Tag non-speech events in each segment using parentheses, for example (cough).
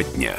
Тема дня.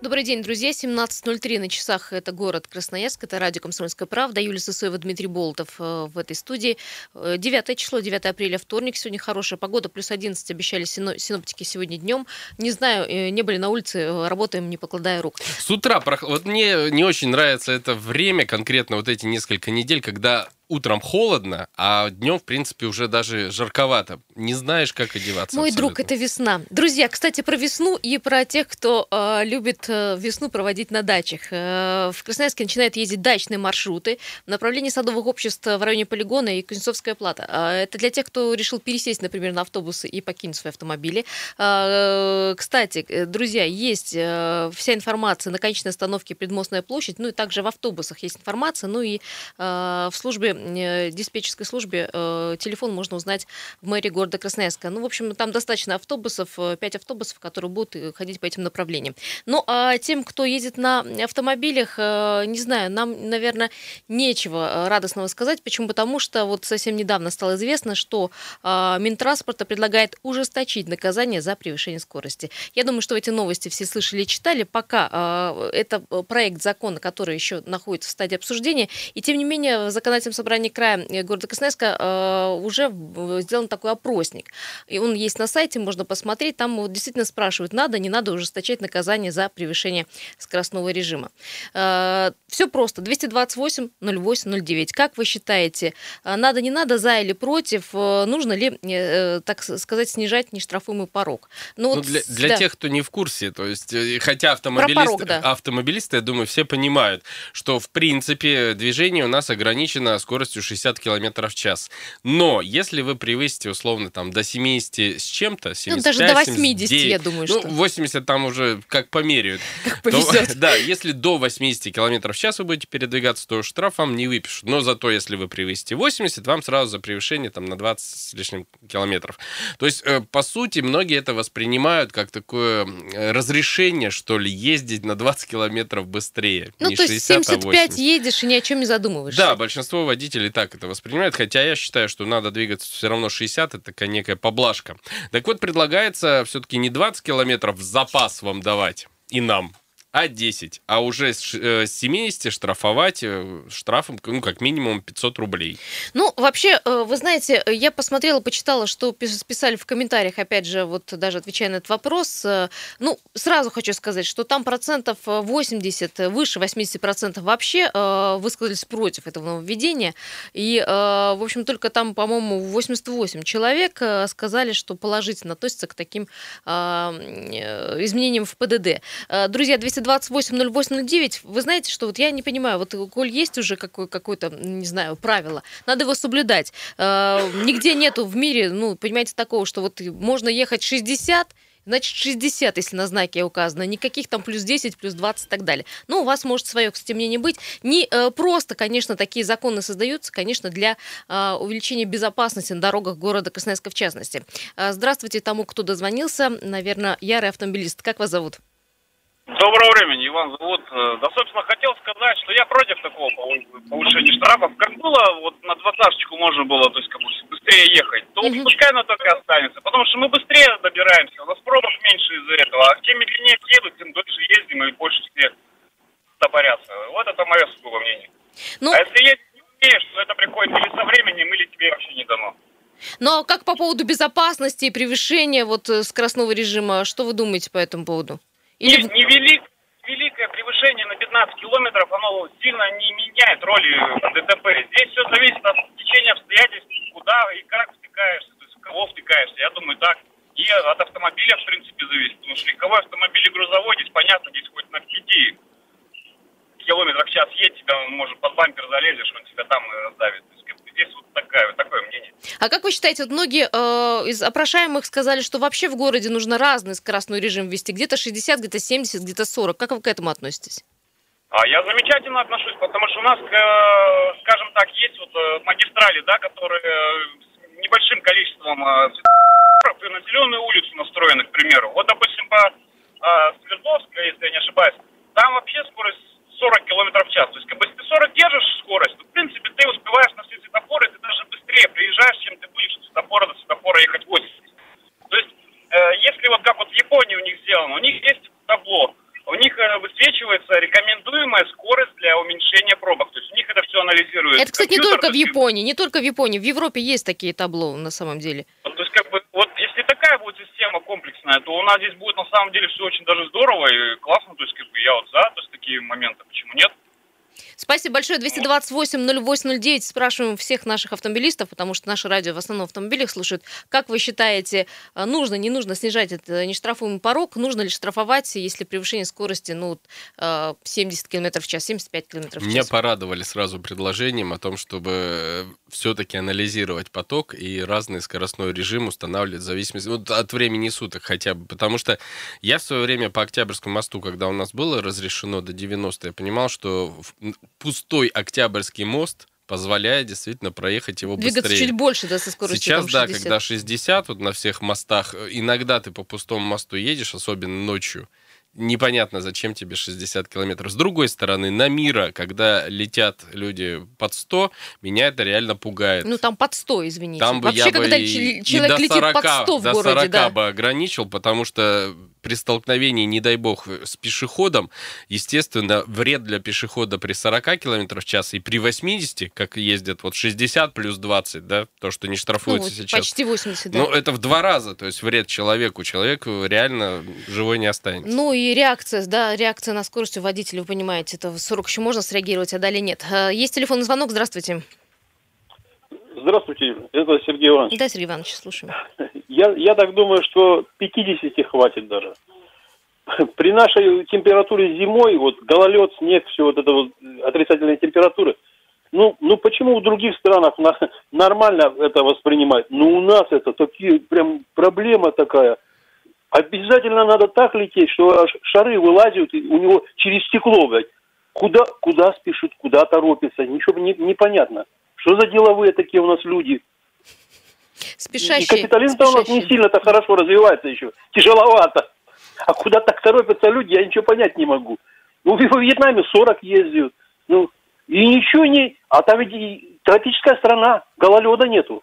Добрый день, друзья. 17.03 на часах. Это город Красноярск. Это радио «Комсомольская правда». Юлия Сысоева, Дмитрий Болтов э, в этой студии. 9 э, число, 9 апреля, вторник. Сегодня хорошая погода. Плюс 11 обещали синоптики сегодня днем. Не знаю, э, не были на улице. Работаем, не покладая рук. С утра. Вот мне не очень нравится это время, конкретно вот эти несколько недель, когда утром холодно, а днем, в принципе, уже даже жарковато. Не знаешь, как одеваться. Мой абсолютно. друг, это весна. Друзья, кстати, про весну и про тех, кто э, любит э, весну проводить на дачах. Э, в Красноярске начинают ездить дачные маршруты в направлении садовых обществ в районе полигона и Кузнецовская плата. Э, это для тех, кто решил пересесть, например, на автобусы и покинуть свои автомобили. Э, кстати, э, друзья, есть э, вся информация на конечной остановке Предмостная площадь, ну и также в автобусах есть информация, ну и э, в службе Э, диспетчерской службе э, телефон можно узнать в мэрии города Красноярска. Ну, в общем, там достаточно автобусов, 5 э, автобусов, которые будут ходить по этим направлениям. Ну, а тем, кто ездит на автомобилях, не знаю, нам, наверное, нечего радостного сказать. Почему? Потому что вот совсем недавно стало известно, что Минтранспорта предлагает ужесточить наказание за превышение скорости. Я думаю, что эти новости все слышали и читали. Пока это проект закона, который еще находится в стадии обсуждения. И тем не менее, в законодательном собрании края э, города Красноярска э, уже сделан такой опросник. И он есть на сайте, можно посмотреть. Там вот действительно спрашивают, надо, не надо ужесточать наказание за превышение скоростного режима. Э, Все просто. 228 08 09. Как вы считаете, надо, не надо, за или против? Нужно ли, так сказать, снижать нештрафуемый порог? Ну, ну вот, для для да. тех, кто не в курсе, то есть, хотя автомобилисты, порог, да. автомобилисты, я думаю, все понимают, что в принципе движение у нас ограничено скоростью скоростью 60 км в час. Но если вы превысите условно там до 70 с чем-то, 75, ну, даже до 80, 79, я думаю, ну, что. 80 там уже как померяют. (laughs) Как повезет. То, (laughs) да, если до 80 км в час вы будете передвигаться, то штраф вам не выпишут. Но зато если вы превысите 80, вам сразу за превышение там на 20 с лишним километров. То есть, э, по сути, многие это воспринимают как такое разрешение, что ли, ездить на 20 километров быстрее. Ну, не то есть 60, 75 а едешь и ни о чем не задумываешься. Да, большинство водителей водители так это воспринимают, хотя я считаю, что надо двигаться все равно 60, это такая некая поблажка. Так вот, предлагается все-таки не 20 километров в запас вам давать и нам, а 10, а уже с 70 э, штрафовать э, штрафом, ну, как минимум 500 рублей. Ну, вообще, э, вы знаете, я посмотрела, почитала, что писали в комментариях, опять же, вот даже отвечая на этот вопрос. Ну, сразу хочу сказать, что там процентов 80, выше 80 процентов вообще высказались против этого нововведения. И, в общем, только там, по-моему, 88 человек сказали, что положительно относятся к таким изменениям в ПДД. Друзья, 200 228-08-09, вы знаете, что вот я не понимаю, вот коль есть уже какое- какое-то, не знаю, правило, надо его соблюдать. Э, нигде нету в мире, ну, понимаете, такого, что вот можно ехать 60, значит 60, если на знаке указано, никаких там плюс 10, плюс 20 и так далее. Ну, у вас может свое, кстати, мнение быть. Не э, просто, конечно, такие законы создаются, конечно, для э, увеличения безопасности на дорогах города Красноярска в частности. Э, здравствуйте тому, кто дозвонился. Наверное, ярый автомобилист. Как вас зовут? Доброго времени, Иван зовут. Э, да, собственно, хотел сказать, что я против такого повышения штрафов. Как было, вот на двадцаточку можно было, то есть, как бы быстрее ехать, то угу. пускай оно так и останется. Потому что мы быстрее добираемся, у нас пробок меньше из-за этого. А чем медленнее едут, тем дольше ездим и больше все стопорятся. Вот это мое сугубо мнение. Ну... А если ездить не умеешь, то это приходит или со временем, или тебе вообще не дано. Ну а как по поводу безопасности и превышения вот э, скоростного режима, что вы думаете по этому поводу? Или... Не, велик, великое превышение на 15 километров, оно сильно не меняет роли ДТП. Здесь все зависит от течения обстоятельств, куда и как втыкаешься, то есть в кого втыкаешься. Я думаю, так. И от автомобиля, в принципе, зависит. Потому что легковой автомобиль и грузовой, здесь понятно, здесь хоть на 5 километрах в час едь, тебя, может, под бампер залезешь, он тебя там и раздавит. Здесь вот такая, такое мнение. А как вы считаете, вот многие э, из опрошаемых сказали, что вообще в городе нужно разный скоростной режим ввести, где-то 60, где-то 70, где-то 40. Как вы к этому относитесь? А я замечательно отношусь, потому что у нас, э, скажем так, есть вот э, магистрали, да, которые с небольшим количеством э, и на зеленую улицу настроены, к примеру. Вот, допустим, по Свердловской, если я не ошибаюсь, там вообще скорость 40 км в час. То есть, как бы, если ты 40 держишь скорость, то, в принципе, ты успеваешь на все светофоры, ты даже быстрее приезжаешь, чем ты будешь от светофора до светофора ехать 80. То есть, э, если вот как вот в Японии у них сделано, у них есть табло, у них э, высвечивается рекомендуемая скорость для уменьшения пробок. То есть у них это все анализирует. Это, кстати, не только в Японии, не только в Японии. В Европе есть такие табло на самом деле. Ну, то есть как бы вот если такая будет система комплексная, то у нас здесь будет на самом деле все очень даже здорово и классно. То есть как бы я вот за, то есть такие моменты, почему нет? Спасибо большое. 228-08-09. Спрашиваем всех наших автомобилистов, потому что наше радио в основном в автомобилях слушают. Как вы считаете, э, нужно, не нужно снижать этот нештрафуемый порог? Нужно ли штрафовать, если превышение скорости ну, 70 км в час, 75 км в час? Меня порадовали сразу предложением о том, чтобы все-таки анализировать поток и разный скоростной режим устанавливать в зависимости вот, от времени суток хотя бы. Потому что я в свое время по Октябрьскому мосту, когда у нас было разрешено до 90, я понимал, что пустой Октябрьский мост позволяет действительно проехать его Двигаться быстрее. чуть больше, да, со скоростью Сейчас, там, 60. да, когда 60 вот на всех мостах, э, иногда ты по пустому мосту едешь, особенно ночью, непонятно, зачем тебе 60 километров. С другой стороны, на мира, когда летят люди под 100, меня это реально пугает. Ну, там под 100, извините. Там бы Вообще, я когда бы и, человек и до 40, летит под 100 в до городе, 40 да. бы ограничил, потому что при столкновении, не дай бог, с пешеходом, естественно, вред для пешехода при 40 км в час и при 80, как ездят вот 60 плюс 20, да, то, что не штрафуется ну, вот сейчас. Почти 80, да. Ну, это в два раза, то есть вред человеку. Человек реально живой не останется. Ну и реакция, да, реакция на скорость у водителя, вы понимаете, это в 40 еще можно среагировать, а далее нет. Э, Есть телефонный звонок, здравствуйте. Здравствуйте, это Сергей Иванович. Да, Сергей Иванович, слушаем. (laughs) Я, я так думаю, что 50 хватит даже. При нашей температуре зимой, вот гололед, снег, все вот это вот отрицательные температуры, ну, ну почему в других странах на, (laughs) нормально это воспринимают? Ну у нас это такие прям проблема такая. Обязательно надо так лететь, что шары вылазят и у него через стекло, блядь. Куда, куда спешит, куда торопится, ничего не, непонятно. Что за деловые такие у нас люди? Спешащие. И капитализм-то у нас не сильно-то хорошо развивается еще. Тяжеловато. А куда так торопятся люди, я ничего понять не могу. Ну, в Вьетнаме 40 ездят. Ну, и ничего не... А там ведь и тропическая страна, гололеда нету.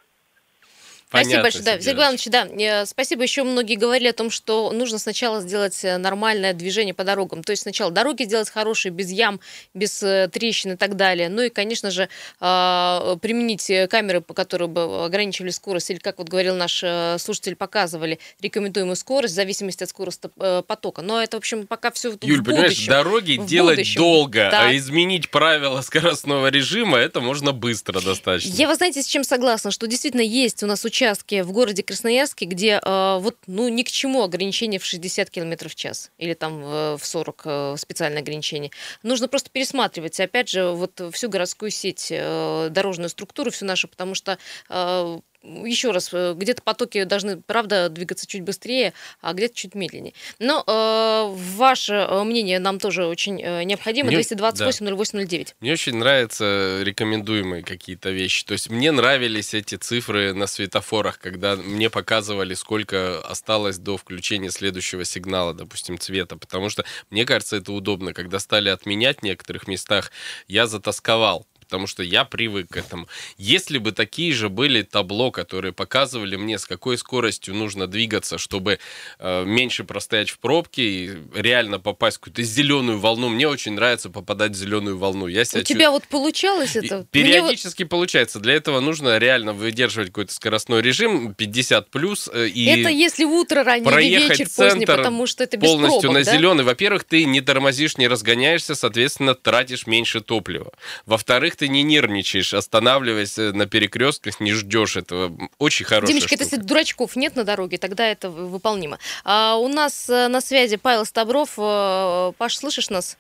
Спасибо большое, да. Сергей Иванович, да, э, спасибо. Еще многие говорили о том, что нужно сначала сделать э, нормальное движение по дорогам. То есть сначала дороги сделать хорошие, без ям, без э, трещин и так далее. Ну и, конечно же, а, применить камеры, которые бы ограничивали скорость, или, как вот говорил наш слушатель, показывали рекомендуемую скорость в зависимости от скорости потока. Но это, в общем, пока все Юль, в понимаешь, будущем. дороги в делать будущем. долго, Так. а изменить правила скоростного режима, это можно быстро достаточно. Я, вы знаете, с чем согласна, что действительно есть у нас участки в городе Красноярске, где э, вот ну ни к чему ограничение в 60 км в час или там э, в 40 э, специальное ограничение. Нужно просто пересматривать, опять же, вот всю городскую сеть, э, дорожную структуру всю нашу, потому что э, еще раз, э, где-то потоки должны, правда, двигаться чуть быстрее, а где-то чуть медленнее. Но э, ваше э, мнение нам тоже очень э, необходимо. Мне- 228-08-09. Мне очень нравятся рекомендуемые какие-то вещи. То есть мне нравились эти цифры на светофорах, когда мне показывали, сколько осталось до включения следующего сигнала, допустим, цвета. Потому что мне кажется, это удобно. Когда стали отменять в некоторых местах, я затасковал. Потому что я привык к этому. Если бы такие же были табло, которые показывали мне, с какой скоростью нужно двигаться, чтобы э, меньше простоять в пробке и реально попасть в какую-то зеленую волну. Мне очень нравится попадать в зеленую волну. Я У себя чу- тебя вот получалось это? Мне Периодически получается. Для этого нужно реально выдерживать какой-то скоростной режим 50 плюс э, и Это если утро раннее или проехать вечер поздний, центр потому что это без полностью пробок, на да? зеленый. Во-первых, ты не тормозишь, не разгоняешься, соответственно, тратишь меньше топлива. Во-вторых, ты не нервничаешь, останавливаясь э, на перекрестках, не ждешь этого. Очень хорошая Димочка, это штука. если дурачков нет на дороге, тогда это вы- выполнимо. А у нас э, на связи Павел Стабров. Э, Паш, слышишь нас?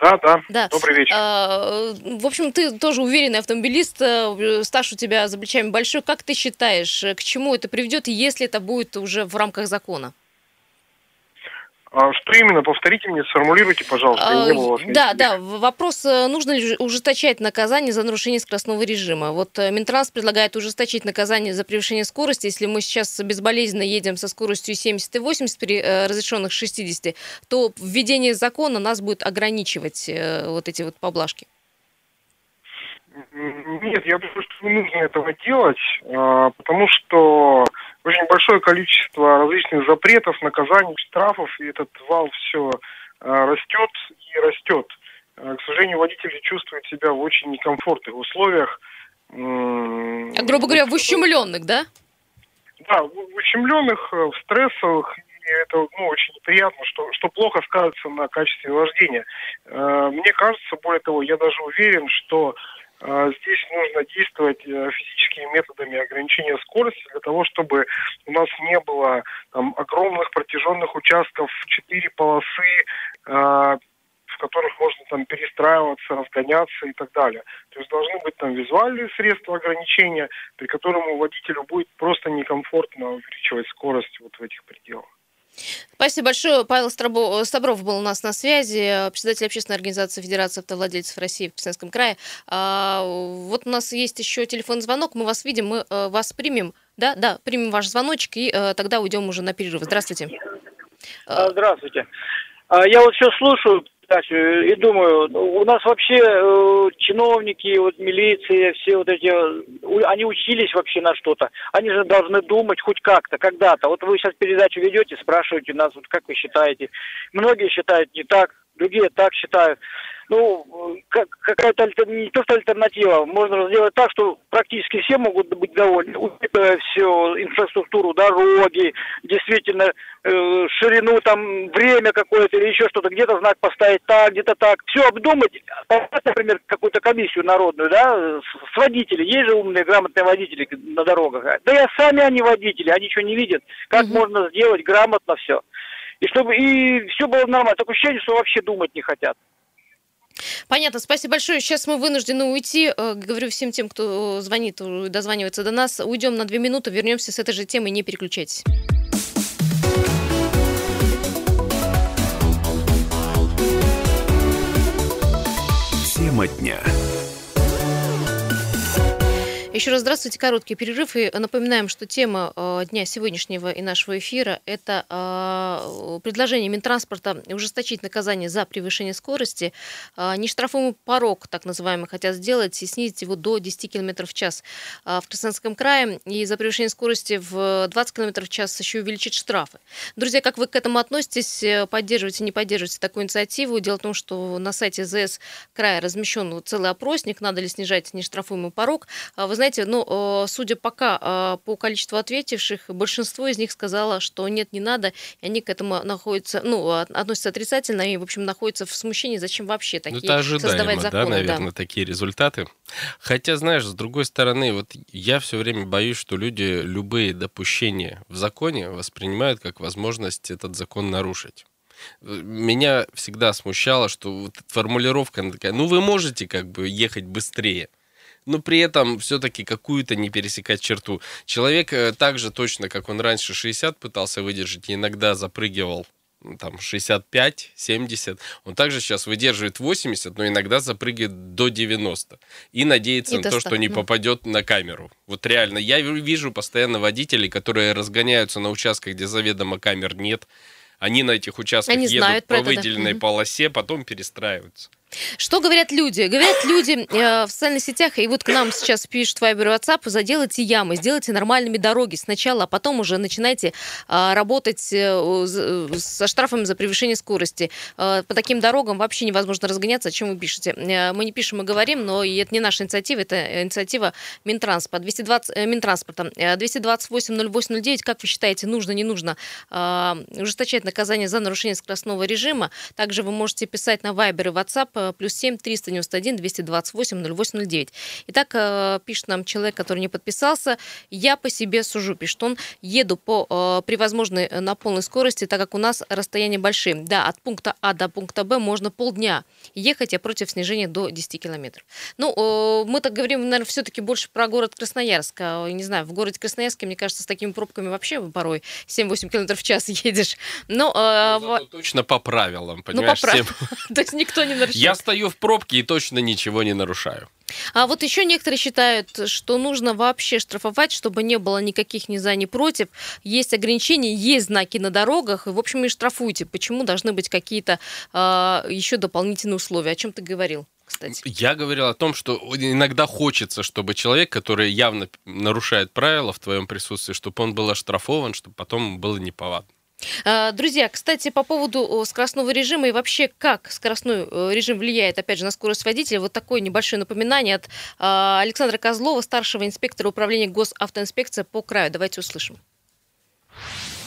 Да, да. Да. Добрый вечер. А, В общем, ты тоже уверенный автомобилист, стаж у тебя за плечами большой. Как ты считаешь, к чему это приведет, если это будет уже в рамках закона? А что именно? Повторите мне, сформулируйте, пожалуйста. я не был у вас А, Да, да, вопрос, э, нужно ли ужесточать наказание за нарушение скоростного режима. Вот э, Минтранс предлагает ужесточить наказание за превышение скорости. Если мы сейчас безболезненно едем со скоростью 70 и 80 при э, разрешенных 60, то введение закона нас будет ограничивать вот эти вот поблажки. Нет, я думаю, что не нужно этого делать, а, потому что очень большое количество различных запретов, наказаний, штрафов, и этот вал все растет и растет. к сожалению, водители чувствуют себя в очень некомфортных условиях. А, грубо говоря, в ущемленных, да? Да, в ущемленных, в стрессовых, и это ну, очень неприятно, что, что плохо сказывается на качестве вождения. Мне кажется, более того, я даже уверен, что а, здесь нужно действовать э, физическими методами ограничения скорости для того, чтобы у нас не было там, огромных протяженных участков, четыре полосы, а, в которых можно там перестраиваться, разгоняться и так далее. То есть должны быть там визуальные средства ограничения, при котором водителю будет просто некомфортно увеличивать скорость вот в этих пределах. Спасибо большое. Павел Стобров был у нас на связи, председатель общественной организации Федерации автовладельцев России в Красноярском крае. А, вот у нас есть еще телефонный звонок, мы вас видим, мы э, вас примем. Да, да, примем ваш звоночек и э, тогда уйдем уже на перерыв. Здравствуйте. А, здравствуйте. А, я вот все слушаю передачу и думаю, ну, у нас вообще э, чиновники, вот милиция, все вот эти, они учились вообще на что-то. Они же должны думать хоть как-то, когда-то. Вот вы сейчас передачу ведете, спрашиваете нас, вот как вы считаете. Многие считают не так, другие так считают ну, как, какая-то не то что альтернатива, можно сделать так, что практически все могут быть довольны, учитывая всю инфраструктуру, дороги, действительно э, ширину, там, время какое-то или еще что-то, где-то знак поставить так, где-то так, все обдумать, например, какую-то комиссию народную, да, с, с водителей, есть же умные, грамотные водители на дорогах, да и сами они водители, они ничего не видят, как угу. можно сделать грамотно все. И чтобы и все было нормально. Такое ощущение, что вообще думать не хотят. Понятно, спасибо большое. Сейчас мы вынуждены уйти. Э, говорю всем тем, кто звонит, дозванивается до нас. Уйдем на две минуты, вернемся с этой же темой, не переключайтесь. Тема дня. Еще раз здравствуйте, короткий перерыв. И напоминаем, что тема э, дня сегодняшнего и нашего эфира – это э, предложение Минтранспорта ужесточить наказание за превышение скорости. Э, нештрафуемый порог, так называемый, хотят сделать и снизить его до 10 км в час в Красноярском крае. И за превышение скорости в 20 км в час еще увеличить штрафы. Друзья, как вы к этому относитесь? Поддерживаете, не поддерживаете такую инициативу? Дело в том, что на сайте ЗС края размещен целый опросник, надо ли снижать нештрафуемый порог. Вы знаете, знаете, ну, э, судя пока э, по количеству ответивших, большинство из них сказало, что нет, не надо, и они к этому находятся, ну, относятся отрицательно и, в общем, находятся в смущении, зачем вообще ну, такие ну, это создавать законы. да, наверное, да. такие результаты. Хотя, знаешь, с другой стороны, вот я все время боюсь, что люди любые допущения в законе воспринимают как возможность этот закон нарушить меня всегда смущало, что вот формулировка такая, ну вы можете как бы ехать быстрее, но при этом все-таки какую-то не пересекать черту. Человек э, так же точно, как он раньше 60 пытался выдержать, иногда запрыгивал ну, там 65, 70. Он также сейчас выдерживает 80, но иногда запрыгивает до 90. И надеется и на то, что не попадет на камеру. Вот реально, я вижу постоянно водителей, которые разгоняются на участках, где заведомо камер нет. Они на этих участках Они едут по выделенной да. полосе, потом перестраиваются. Что говорят люди? Говорят люди э, в социальных сетях, и вот к нам сейчас пишут Viber WhatsApp, заделайте ямы, сделайте нормальными дороги сначала, а потом уже начинайте э, работать э, со штрафами за превышение скорости. Э, по таким дорогам вообще невозможно разгоняться, о чем вы пишете. Э, мы не пишем, мы говорим, но и это не наша инициатива, это инициатива Минтранспорта. 220, э, Минтранспорта. 228-08-09, как вы считаете, нужно, не нужно э, ужесточать наказание за нарушение скоростного режима? Также вы можете писать на Viber и WhatsApp Э, плюс 7 391 228 0809. Итак, э, пишет нам человек, который не подписался. Я по себе сужу, пишет он. Еду по э, при возможной на полной скорости, так как у нас расстояние большие. Да, от пункта А до пункта Б можно полдня ехать, я против снижения до 10 километров. Ну, мы так говорим, наверное, все-таки больше про город Красноярск. А, не знаю, в городе Красноярске, мне кажется, с такими пробками вообще порой 7-8 километров в час (laughs) едешь. Но, ну, точно по правилам, понимаешь? Ну, по правилам. (laughs) То есть никто не нарушает. Я стою в пробке и точно ничего не нарушаю. А вот еще некоторые считают, что нужно вообще штрафовать, чтобы не было никаких ни за, ни против. Есть ограничения, есть знаки на дорогах, и, в общем, и штрафуйте. Почему должны быть какие-то э, а, еще дополнительные условия? О чем ты говорил? Кстати. Я говорил о том, что иногда хочется, чтобы человек, который явно нарушает правила в твоем присутствии, чтобы он был оштрафован, чтобы потом было неповадно. А, друзья, кстати, по поводу скоростного режима и вообще как скоростной э, режим влияет, опять же, на скорость водителя, вот такое небольшое напоминание от а, Александра Козлова, старшего инспектора управления госавтоинспекции по краю. Давайте услышим.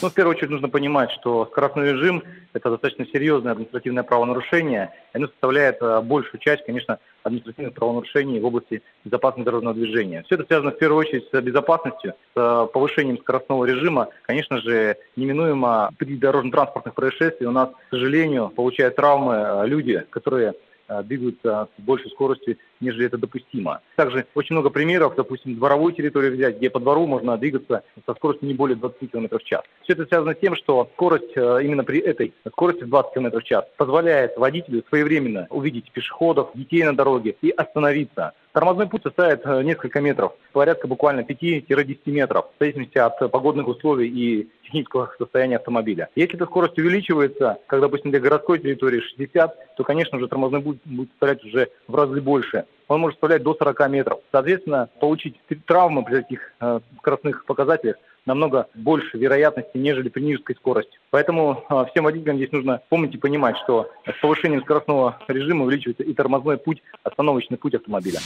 Ну, в первую очередь нужно понимать, что скоростной режим – это достаточно серьезное административное правонарушение, и оно составляет э, большую часть, конечно, административных правонарушений в области безопасности дорожного движения. Все это связано в первую очередь с безопасностью, с э, повышением скоростного режима. Конечно же, неминуемо при дорожно-транспортных происшествиях у нас, к сожалению, получают травмы э, люди, которые двигаются с большей скоростью нежели это допустимо. Также очень много примеров, допустим, дворовой территории взять, где по двору можно двигаться со скоростью не более 20 км в час. Все это связано с тем, что скорость э, именно при этой скорости в 20 км в час позволяет водителю своевременно увидеть пешеходов, детей на дороге и остановиться. Тормозной путь составит э, несколько метров, порядка буквально 5-10 метров, в зависимости от погодных условий и технического состояния автомобиля. Если эта скорость увеличивается, как, допустим, для городской территории 60, то, конечно же, тормозной путь будет составлять уже в разы больше он может составлять до 40 метров. Соответственно, получить травмы при таких э, скоростных показателях намного больше вероятности, нежели при низкой скорости. Поэтому э, всем водителям здесь нужно помнить и понимать, что с повышением скоростного режима увеличивается и тормозной путь, остановочный путь автомобиля.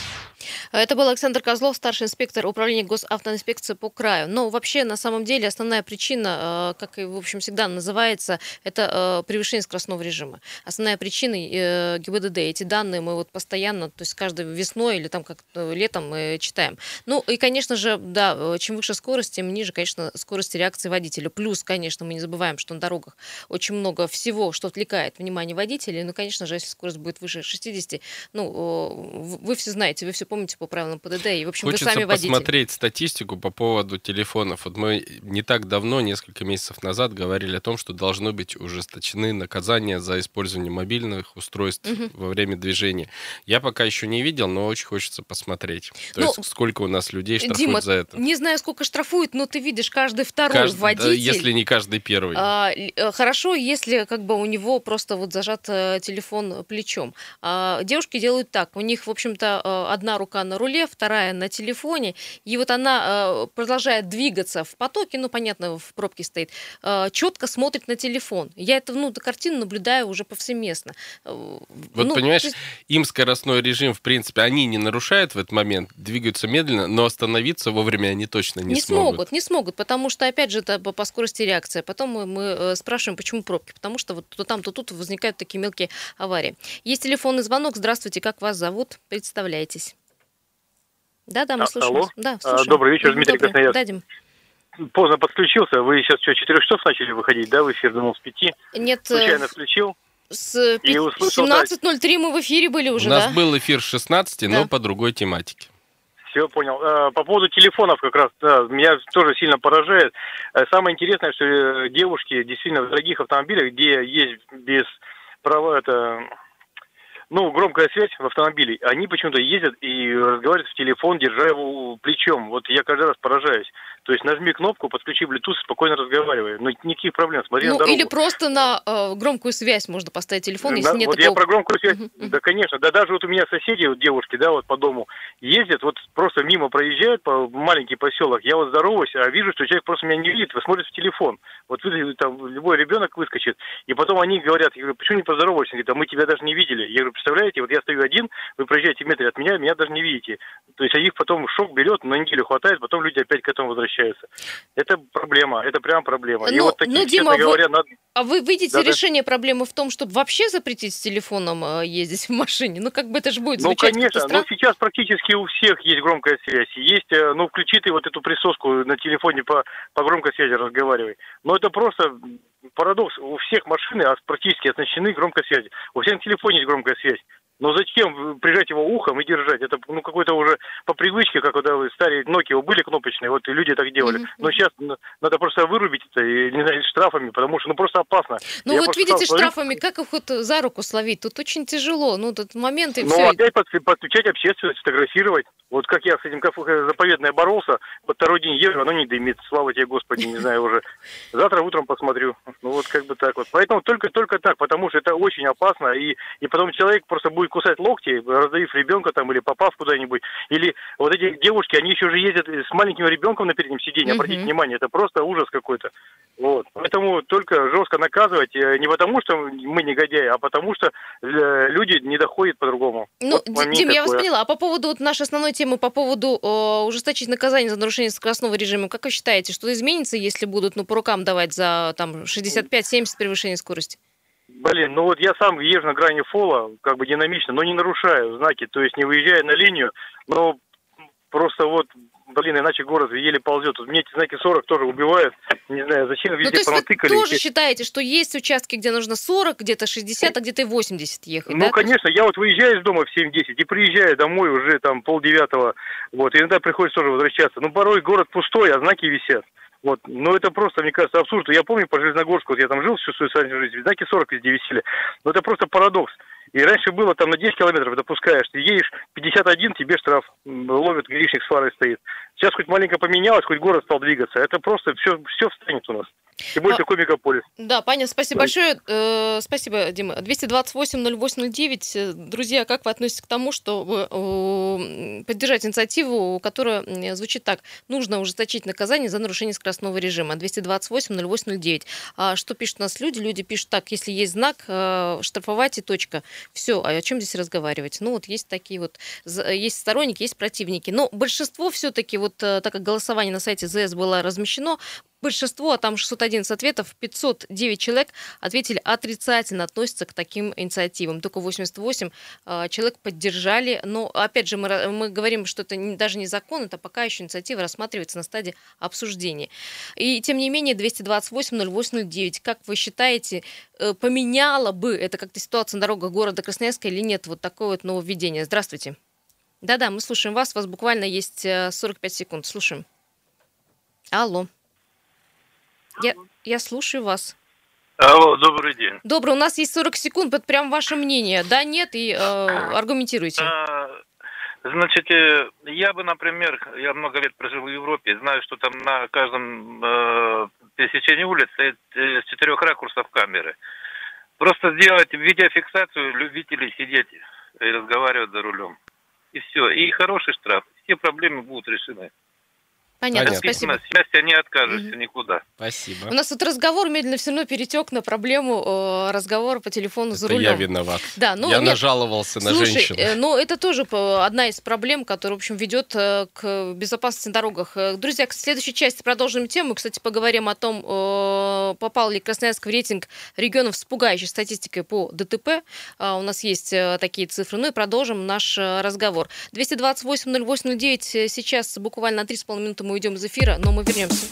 Это был Александр Козлов, старший инспектор управления госавтоинспекции по краю. Но вообще, на самом деле, основная причина, э, как и, в общем, всегда называется, это э, превышение скоростного режима. Основная причина э, ГИБДД. Эти данные мы вот постоянно, то есть каждой весной или там как летом мы читаем. Ну и, конечно же, да, чем выше скорость, тем ниже, конечно, скорость реакции водителя. Плюс, конечно, мы не забываем, что на дорогах очень много всего, что отвлекает внимание водителей. Ну, конечно же, если скорость будет выше 60, ну, вы все знаете, вы все помните по правилам ПДД, и, в общем, Хочется вы сами водитель. посмотреть статистику по поводу телефонов. Вот мы не так давно, несколько месяцев назад, говорили о том, что должны быть ужесточены наказания за использование мобильных устройств угу. во время движения. Я пока еще не видел, но очень хочется посмотреть. То ну, есть сколько у нас людей штрафуют Дима, за это. не знаю, сколько штрафуют, но ты видишь, каждый второй каждый, водитель... Если не каждый первый. А, э, хорошо, если как бы у него просто вот зажат э, телефон плечом. А, девушки делают так, у них, в общем-то, э, одна рука на руле, вторая на телефоне, и вот она продолжает двигаться в потоке, ну, понятно, в пробке стоит, четко смотрит на телефон. Я эту, ну, эту картину наблюдаю уже повсеместно. Вот, ну, понимаешь, есть... им скоростной режим, в принципе, они не нарушают в этот момент, двигаются медленно, но остановиться вовремя они точно не, не смогут. смогут. Не смогут, потому что, опять же, это по скорости реакции. Потом мы, мы спрашиваем, почему пробки, потому что вот то там, то тут возникают такие мелкие аварии. Есть телефонный звонок. Здравствуйте, как вас зовут? Представляйтесь. Да, да, мы а, слушаем. Алло. Да, слушаем. Добрый вечер, Дмитрий Добрый. Красноярск. Дадим. Поздно подключился. Вы сейчас что, 4 часов начали выходить, да, в эфир? Думал, с 5. Нет. Случайно э, включил. С 17.03 мы в эфире были уже, У нас да? был эфир с 16, да. но по другой тематике. Все, понял. Э, по поводу телефонов как раз, да, меня тоже сильно поражает. Э, самое интересное, что девушки действительно в дорогих автомобилях, где есть без права, это ну, громкая связь в автомобиле, они почему-то ездят и разговаривают в телефон, держа его плечом. Вот я каждый раз поражаюсь. То есть нажми кнопку, подключи Bluetooth, спокойно разговаривай. Ну, никаких проблем, смотри ну, на дорогу. или просто на э, громкую связь можно поставить телефон, если на, нет вот такого... я про громкую связь, да, конечно. Да даже вот у меня соседи, вот девушки, да, вот по дому ездят, вот просто мимо проезжают по маленький поселок, я вот здороваюсь, а вижу, что человек просто меня не видит, вы смотрите в телефон. Вот вы, там любой ребенок выскочит, и потом они говорят, я говорю, почему не поздороваешься? Они говорят, а мы тебя даже не видели. Я говорю, представляете, вот я стою один, вы проезжаете в метре от меня, меня даже не видите. То есть их потом шок берет, на неделю хватает, потом люди опять к этому возвращаются. Это проблема, это прям проблема. Ну, и вот такие, ну, Дима, честно говоря, надо... А вы видите да, решение да. проблемы в том, чтобы вообще запретить с телефоном э, ездить в машине? Ну, как бы это же будет Ну, конечно, но сейчас практически у всех есть громкая связь. Есть, э, ну, включи ты вот эту присоску на телефоне по, по громкой связи разговаривай. Но это просто парадокс. У всех машины практически оснащены громкой связью. У всех на телефоне есть громкая связь. Но зачем прижать его ухом и держать? Это ну какой-то уже по привычке, как когда старые Nokia были кнопочные, вот и люди так делали. Mm-hmm. Но сейчас надо просто вырубить это, и, не знаю, штрафами, потому что ну просто опасно. Ну Я вот видите, стал, штрафами, как их вот за руку словить? Тут очень тяжело, ну тут моменты Ну все. опять подключать общественность, фотографировать. Вот как я с этим кафе заповедное боролся, вот второй день езжу, оно не дымит, слава тебе, Господи, не знаю уже. Завтра утром посмотрю. Ну вот как бы так вот. Поэтому только-только так, потому что это очень опасно, и, и потом человек просто будет кусать локти, раздавив ребенка там или попав куда-нибудь. Или вот эти девушки, они еще же ездят с маленьким ребенком на переднем сиденье, обратите внимание, это просто ужас какой-то. Вот. Поэтому только жестко наказывать э, не потому, что мы негодяи, а потому что э, люди не доходят по-другому. Ну, вот Дим, я вас поняла. А по поводу вот нашей основной темы, по поводу э, ужесточить наказание за нарушение скоростного режима, как вы считаете, что изменится, если будут ну, по рукам давать за там 65-70 превышения скорости? Блин, ну вот я сам езжу на грани фола, как бы динамично, но не нарушаю знаки, то есть не выезжая на линию, но просто вот блин, иначе город еле ползет. Мне эти знаки 40 тоже убивают. Не знаю, зачем везде ну, то есть понатыкали. вы тоже считаете, что есть участки, где нужно 40, где-то 60, а где-то и 80 ехать, Ну, да? конечно. Я вот выезжаю из дома в 7-10 и приезжаю домой уже там полдевятого. Вот, иногда приходится тоже возвращаться. Ну, порой город пустой, а знаки висят. Вот. Но это просто, мне кажется, абсурд. Я помню по Железногорску, вот я там жил всю свою социальную жизнь, знаки 40 везде висели. Но это просто парадокс. И раньше было там на 10 километров допускаешь, ты едешь 51, тебе штраф ловит, гаишник с фарой стоит. Сейчас хоть маленько поменялось, хоть город стал двигаться. Это просто все, все встанет у нас. Тем более а, такой мегаполис. Да, понятно. Спасибо да. большое. Э, спасибо, Дима. 228-08-09. Друзья, как вы относитесь к тому, что э, поддержать инициативу, которая звучит так. Нужно ужесточить наказание за нарушение скоростного режима. 228-08-09. А что пишут у нас люди? Люди пишут так, если есть знак, э, штрафовать и точка. Все, а о чем здесь разговаривать? Ну, вот есть такие вот, есть сторонники, есть противники. Но большинство все-таки, вот э, так как голосование на сайте ЗС было размещено, большинство, а там 611 ответов, 509 человек ответили отрицательно относятся к таким инициативам. Только 88 э, человек поддержали. Но, опять же, мы, мы говорим, что это не, даже не закон, это пока еще инициатива рассматривается на стадии обсуждения. И, тем не менее, 228-08-09, как вы считаете, э, поменяло бы это как-то ситуацию на дорогах города Красноярска или нет вот такое вот нововведение? Здравствуйте. Да-да, мы слушаем вас. У вас буквально есть 45 э, секунд. Слушаем. Алло. Я, я слушаю вас. Алло, добрый день. Добрый, у нас есть 40 секунд, вот прям ваше мнение. Да, нет, и э, аргументируйте. А, значит, э, я бы, например, я много лет прожил в Европе, знаю, что там на каждом э, пересечении улиц стоит э, с четырех ракурсов камеры. Просто сделать видеофиксацию любителей сидеть и разговаривать за рулем. И все. И хороший штраф. Все проблемы будут решены. Понятно, Понятно. спасибо. На счастье не откажешься угу. никуда. Спасибо. У нас тут разговор медленно все равно перетек на проблему э, разговора по телефону это за рулем. я виноват. Да, ну, я нет, нажаловался на слушай, женщину. Э, ну, это тоже одна из проблем, которая, в общем, ведет э, к безопасности на дорогах. Э, друзья, к следующей части продолжим тему. Кстати, поговорим о том, э, попал ли Красноярск в рейтинг регионов с пугающей статистикой по ДТП. Э, у нас есть э, такие цифры. Ну и продолжим наш э, разговор. 228-08-09 сейчас буквально на 3,5 минуты мы уйдем из эфира, но мы вернемся.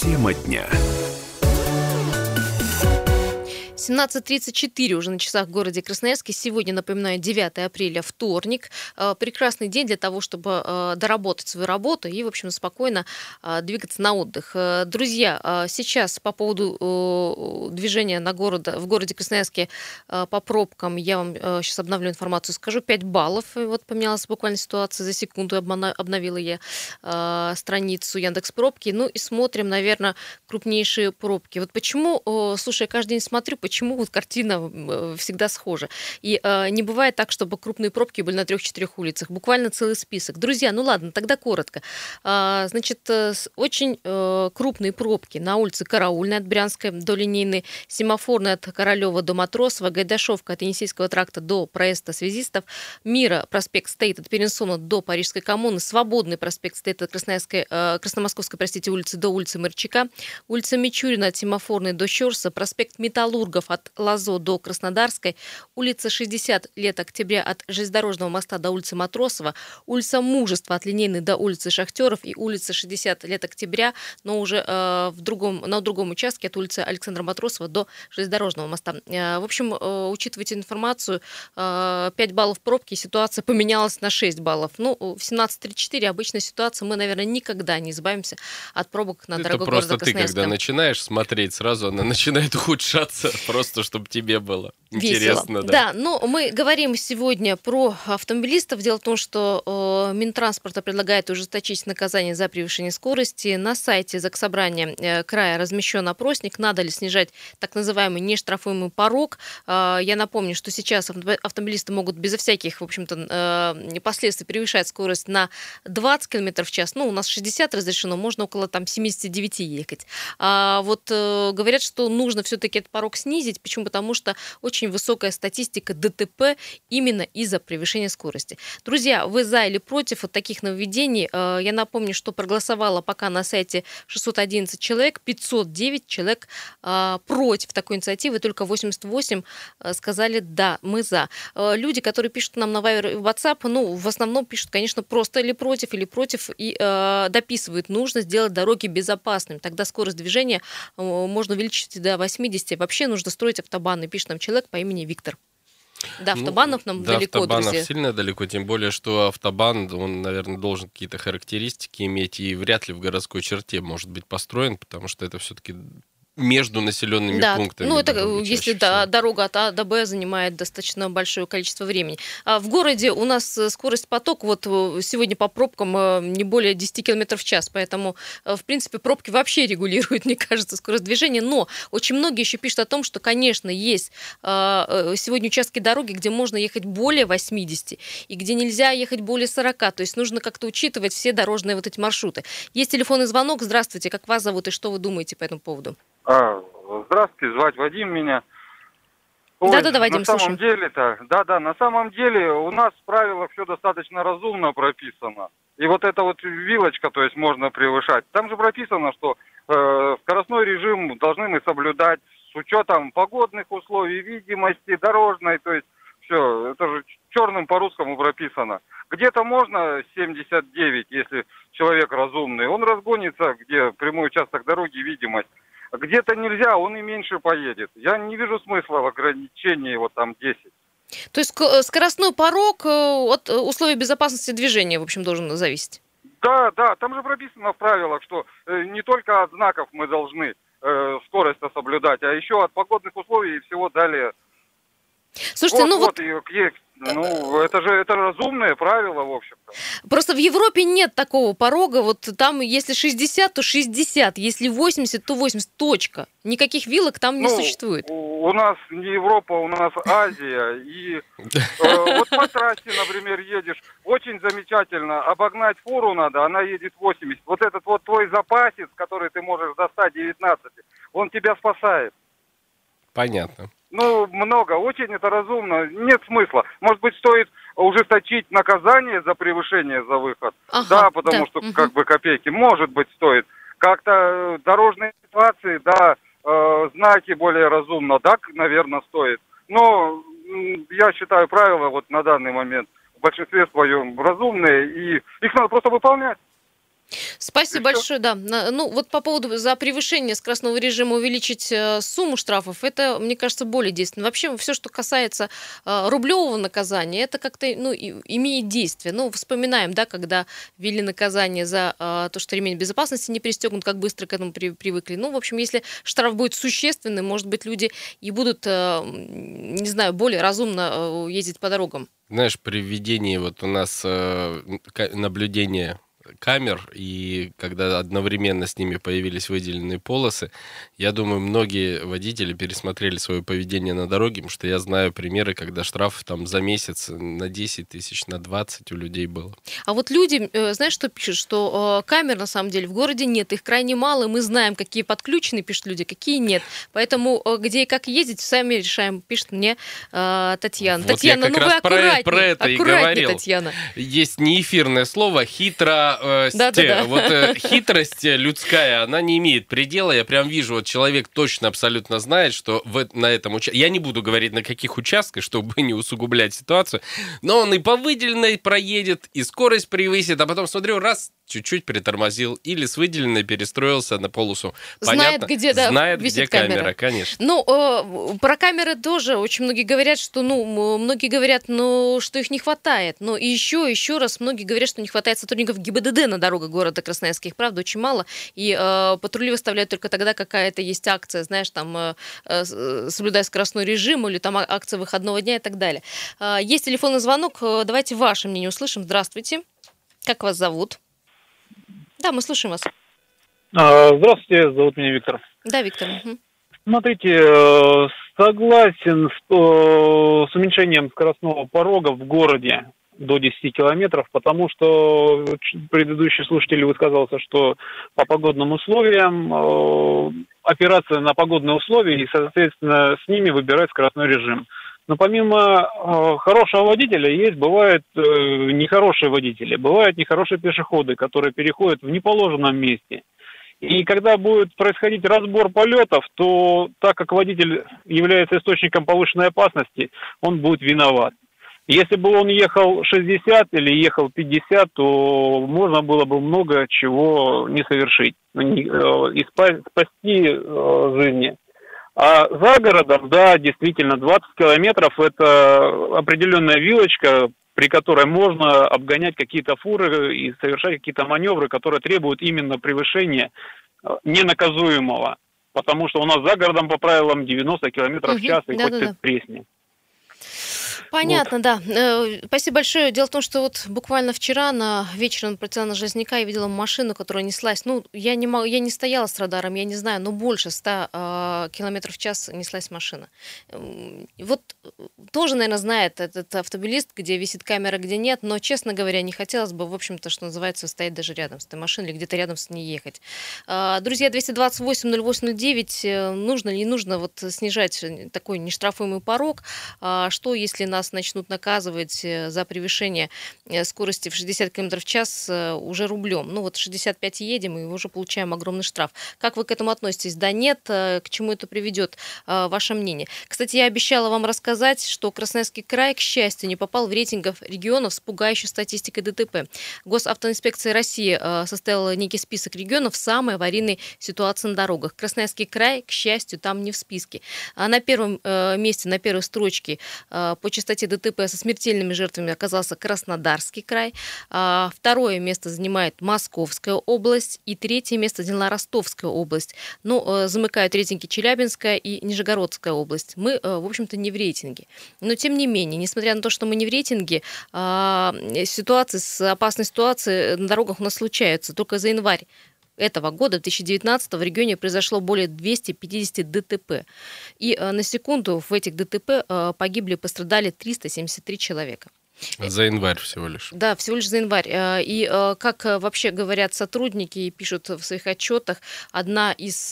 Тема дня. 17.34 уже на часах в городе Красноярске. Сегодня, напоминаю, 9 апреля, вторник. Э, прекрасный день для того, чтобы э, доработать свою работу и, в общем, спокойно э, двигаться на отдых. Друзья, сейчас по поводу движения на город, в городе Красноярске по пробкам я вам сейчас обновлю информацию, скажу 5 баллов. Вот поменялась буквально ситуация за секунду, обновила я страницу Яндекс Пробки. Ну и смотрим, наверное, крупнейшие пробки. Вот почему, слушай, каждый день смотрю, почему вот картина э, всегда схожа. И э, не бывает так, чтобы крупные пробки были на трех-четырех улицах. Буквально целый список. Друзья, ну ладно, тогда коротко. А, значит, э, очень э, крупные пробки на улице Караульной от Брянской до Линейной, Семафорной от Королева до Матросова, Гайдашовка от Енисейского тракта до проезда связистов, Мира проспект стоит от Перенсона до Парижской коммуны, Свободный проспект стоит от Красноярской, э, Красномосковской, простите, улицы до улицы Морчака, улица Мичурина от Семафорной до Щерса, проспект Металлургов от Лазо до Краснодарской, улица 60 лет октября от железнодорожного моста до улицы Матросова, улица Мужества от Линейной до улицы Шахтеров и улица 60 лет октября, но уже э, в другом, на другом участке от улицы Александра Матросова до железнодорожного моста. Э, в общем, э, учитывайте информацию, э, 5 баллов пробки, ситуация поменялась на 6 баллов. Ну, в 17.34 обычная ситуация, мы, наверное, никогда не избавимся от пробок на дорогах города просто ты, когда начинаешь смотреть, сразу она начинает (laughs) ухудшаться. Просто, чтобы тебе было. Интересно, да. Да, но мы говорим сегодня про автомобилистов. Дело в том, что э, Минтранспорта предлагает ужесточить наказание за превышение скорости. На сайте Заксобрания э, края размещен опросник, надо ли снижать так называемый нештрафуемый порог. Э, я напомню, что сейчас автомобилисты могут безо всяких, в общем-то, э, последствий превышать скорость на 20 км в час. Ну, у нас 60 разрешено, можно около там 79 ехать. А вот э, говорят, что нужно все-таки этот порог снизить. Почему? Потому что очень высокая статистика ДТП именно из-за превышения скорости. Друзья, вы за или против вот таких нововведений? Э, я напомню, что проголосовало пока на сайте 611 человек, 509 человек э, против такой инициативы, только 88 э, сказали «да, мы за». Люди, которые пишут нам на Viber и WhatsApp, ну, в основном пишут, конечно, просто или против, или против, и дописывают, нужно сделать дороги безопасными. Тогда скорость движения можно увеличить до 80. Вообще нужно строить автобаны, пишет нам человек по имени Виктор. Да, ну, автобанов нам да, далеко, автобанов друзья. сильно далеко, тем более, что автобан, он, наверное, должен какие-то характеристики иметь, и вряд ли в городской черте может быть построен, потому что это все-таки между населенными да, пунктами. Ну, это если да, дорога от А до Б занимает достаточно большое количество времени. А в городе у нас э, скорость поток вот э, сегодня по пробкам э, не более 10 км в час, поэтому, в принципе, пробки вообще регулируют, (laughs) мне кажется, скорость движения. Но очень многие еще пишут о том, что, конечно, есть сегодня участки дороги, где можно ехать более 80 и где нельзя ехать более 40. То есть нужно как-то учитывать все дорожные вот эти маршруты. Есть телефонный звонок. Здравствуйте, как вас зовут и что вы думаете по этому поводу? А, здравствуйте, звать Вадим меня. Да-да-да, Вадим, На самом деле-то, да-да, на самом деле у нас в правилах все достаточно разумно прописано. И вот эта вот вилочка, то есть можно превышать. Там же прописано, что э, скоростной режим должны мы соблюдать с учетом погодных условий, видимости, дорожной, то есть все, это же черным по-русскому прописано. Где-то можно 79, если человек разумный, он разгонится, где прямой участок дороги, видимость. Где-то нельзя, он и меньше поедет. Я не вижу смысла в ограничении его там 10. То есть э, скоростной порог э, от условий безопасности движения, в общем, должен зависеть? Да, да, там же прописано в правилах, что э, не только от знаков мы должны скорость соблюдать, а еще от погодных условий и всего далее. Слушайте, вот, ну вот... вот ну, это же это разумное правило, в общем-то. Просто в Европе нет такого порога. Вот там, если 60, то 60. Если 80, то 80. Точка. Никаких вилок там не ну, существует. У нас не Европа, у нас Азия. И э, вот по трассе, например, едешь, очень замечательно. Обогнать фуру надо, она едет 80. Вот этот вот твой запасец, который ты можешь достать 19, он тебя спасает. Понятно. Ну, много, очень это разумно. Нет смысла. Может быть, стоит ужесточить наказание за превышение за выход. Ага, да, потому да. что угу. как бы копейки. Может быть, стоит. Как-то э, дорожные ситуации, да, э, знаки более разумно, да, наверное, стоит. Но я считаю правила вот на данный момент в большинстве своем разумные, и их надо просто выполнять. Спасибо большое, да. Ну, вот по поводу за превышение скоростного режима увеличить э, сумму штрафов, это, мне кажется, более действенно. Вообще, все, что касается э, рублевого наказания, это как-то, ну, имеет действие. Ну, вспоминаем, да, когда ввели наказание за э, то, что ремень безопасности не пристегнут, как быстро к этому при, привыкли. Ну, в общем, если штраф будет существенный, может быть, люди и будут, не знаю, более разумно ездить по дорогам. Знаешь, при введении вот у нас наблюдения камер, и когда одновременно с ними появились выделенные полосы, я думаю, многие водители пересмотрели свое поведение на дороге, потому что я знаю примеры, когда штраф там за месяц на 10 тысяч, на 20 у людей было. А вот люди, э, знаешь, что пишут? Что э, камер на самом деле в городе нет, их крайне мало, мы знаем, какие подключены, пишут люди, какие нет. Поэтому э, где и как ездить, сами решаем, пишет мне Татьяна. Вот Татьяна, ну вы аккуратнее, про, про это и говорил. Татьяна. Есть неэфирное слово хитро э, да, да, да. вот э, (laughs) хитрость людская, она не имеет предела. Я прям вижу, вот человек точно абсолютно знает, что в, на этом участке... Я не буду говорить, на каких участках, чтобы (laughs) не усугублять ситуацию, но он и по выделенной проедет, и скорость превысит, а потом, смотрю, раз, чуть-чуть притормозил или с выделенной перестроился на полосу. Знает, Понятно, где, да, знает, где камера. камера, конечно. Ну, э, про камеры тоже очень многие говорят, что, ну, многие говорят, ну, что их не хватает. Но еще, еще раз, многие говорят, что не хватает сотрудников ГИБДД ГИБДД на дорогах города Красноярских, правда, очень мало, и э, патрули выставляют только тогда, какая-то есть акция, знаешь, там, э, э, э соблюдая скоростной режим, или там акция выходного дня и так далее. Э, есть телефонный звонок, э, давайте ваше мнение услышим. Здравствуйте. Как вас зовут? Да, мы слушаем вас. А, здравствуйте, зовут меня Виктор. Да, Виктор. Угу. Смотрите, э, согласен с, с уменьшением скоростного порога в городе до 10 километров, потому что предыдущий слушатель высказался, что по погодным условиям э, операция на погодные условия и, соответственно, с ними выбирать скоростной режим. Но помимо э, хорошего водителя есть, бывают э, нехорошие водители, бывают нехорошие пешеходы, которые переходят в неположенном месте. И когда будет происходить разбор полетов, то так как водитель является источником повышенной опасности, он будет виноват. Если бы он ехал 60 или ехал 50, то можно было бы много чего не совершить ну, э, и спасти э, жизни. А за городом, да, действительно, 20 километров – это определенная вилочка, при которой можно обгонять какие-то фуры и совершать какие-то маневры, которые требуют именно превышения э, ненаказуемого. Потому что у нас за городом по правилам 90 километров в час, и да, хоть да, ты да. тресни. Понятно, вот. да. Э, спасибо большое. Дело в том, что вот буквально вчера на вечером на Железняка я видела машину, которая неслась. Ну, я не, я не стояла с радаром, я не знаю, но больше 100 э, километров в час неслась машина. Вот тоже, наверное, знает этот автомобилист, где висит камера, где нет, но, честно говоря, не хотелось бы, в общем-то, что называется, стоять даже рядом с этой машиной или где-то рядом с ней ехать. Э, друзья, 228-08-09, э, нужно ли нужно вот снижать такой нештрафуемый порог? Э, что, если нас нас начнут наказывать э, за превышение э, скорости в 60 км в час э, уже рублем. Ну вот 65 едем и уже получаем огромный штраф. Как вы к этому относитесь? Да нет, к чему это приведет? Ваше мнение. Кстати, я обещала вам рассказать, что Красноярский край, к счастью, не попал в рейтингов регионов с пугающей статистикой ДТП. Госавтоинспекция России составила некий список регионов с самой аварийной ситуации на дорогах. Красноярский край, к счастью, там не в списке. А на первом месте, на первой строчке по частоте частоте ДТП со смертельными жертвами оказался Краснодарский край. А, второе место занимает Московская область. И третье место заняла Ростовская область. Ну, э, замыкают рейтинги Челябинская и Нижегородская область. Мы, э, в общем-то, не в рейтинге. Но, тем не менее, несмотря на то, что мы не в рейтинге, а, ситуации с опасной ситуацией на дорогах у нас случаются. Только за январь этого года, 2019, в регионе произошло более 250 ДТП. И э, на секунду в этих ДТП э, погибли и пострадали 373 человека. За январь всего лишь. Да, всего лишь за январь. Э, и э, как э, вообще говорят сотрудники и пишут в своих отчетах, одна из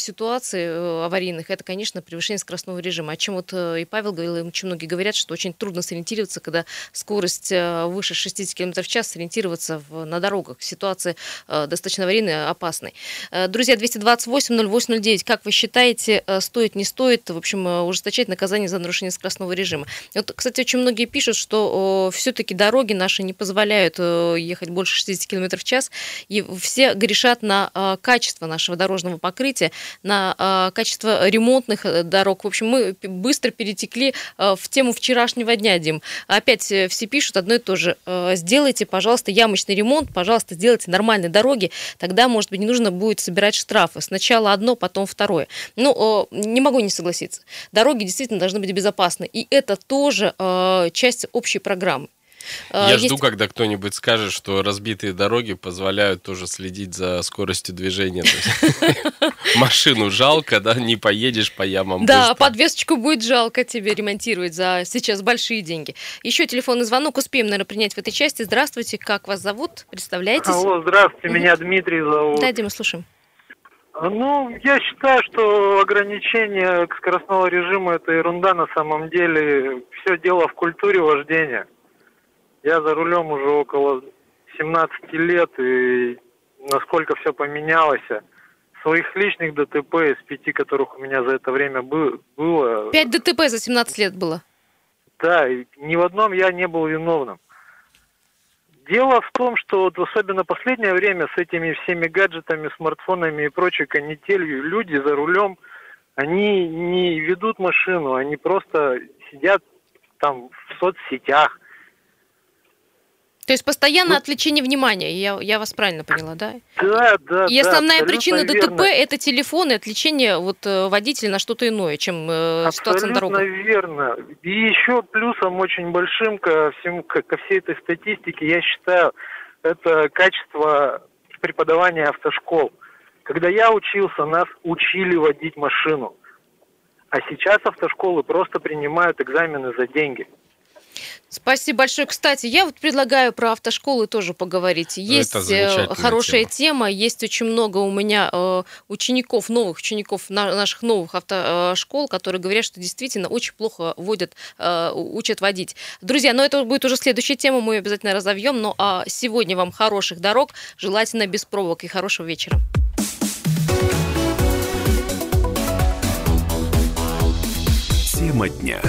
ситуаций аварийных это, конечно, превышение скоростного режима. О чем вот и Павел говорил, и очень многие говорят, что очень трудно сориентироваться, когда скорость выше 60 км в час, сориентироваться на дорогах. Ситуация достаточно аварийная, опасной. Друзья, 228-08-09, как вы считаете, стоит, не стоит, в общем, ужесточать наказание за нарушение скоростного режима? Вот, кстати, очень многие пишут, что все-таки дороги наши не позволяют э, ехать больше 60 км в час, и все грешат на э, качество нашего дорожного покрытия, на э, качество ремонтных дорог. В общем, мы быстро перетекли в тему вчерашнего дня, Дим. Опять все пишут одно и то же. Сделайте, пожалуйста, ямочный ремонт, пожалуйста, сделайте нормальные дороги, тогда, может быть, не нужно будет собирать штрафы. Сначала одно, потом второе. Ну, не могу не согласиться. Дороги действительно должны быть безопасны. И это тоже часть общей программы программы. Я Есть... жду, когда кто-нибудь скажет, что разбитые дороги позволяют тоже следить за скоростью движения. (laughs) Машину жалко, да, не поедешь по ямам Да, подвесочку будет жалко тебе ремонтировать за сейчас большие деньги. Еще телефонный звонок успеем, наверное, принять в этой части. Здравствуйте, как вас зовут? Представляетесь? Алло, здравствуйте, меня Дмитрий зовут. Да, Дима, слушаем. Ну, я считаю, что ограничение скоростного режима это ерунда на самом деле. Все дело в культуре вождения. Я за рулем уже около 17 лет, и насколько все поменялось. Своих личных ДТП из пяти, которых у меня за это время было... Пять ДТП за 17 лет было? Да, ни в одном я не был виновным. Дело в том, что вот особенно последнее время с этими всеми гаджетами, смартфонами и прочей канителью, люди за рулем, они не ведут машину, они просто сидят там в соцсетях. То есть постоянно вот. отвлечение внимания, я, я вас правильно поняла, да? Да, да. И основная да, причина ДТП верно. это телефон и отвлечение вот, э, водителя на что-то иное, чем э, ситуация на дорогах. верно. И еще плюсом очень большим ко, всему, ко, ко всей этой статистике, я считаю, это качество преподавания автошкол. Когда я учился, нас учили водить машину. А сейчас автошколы просто принимают экзамены за деньги. Спасибо большое. Кстати, я вот предлагаю про автошколы тоже поговорить. Ну, есть э, хорошая тема. тема, есть очень много у меня э, учеников, новых учеников наших новых автошкол, э, которые говорят, что действительно очень плохо водят, учат водить. Друзья, но это будет уже следующая тема, мы ее обязательно разовьем. Но а сегодня вам хороших дорог, желательно без пробок и хорошего вечера. Тема дня.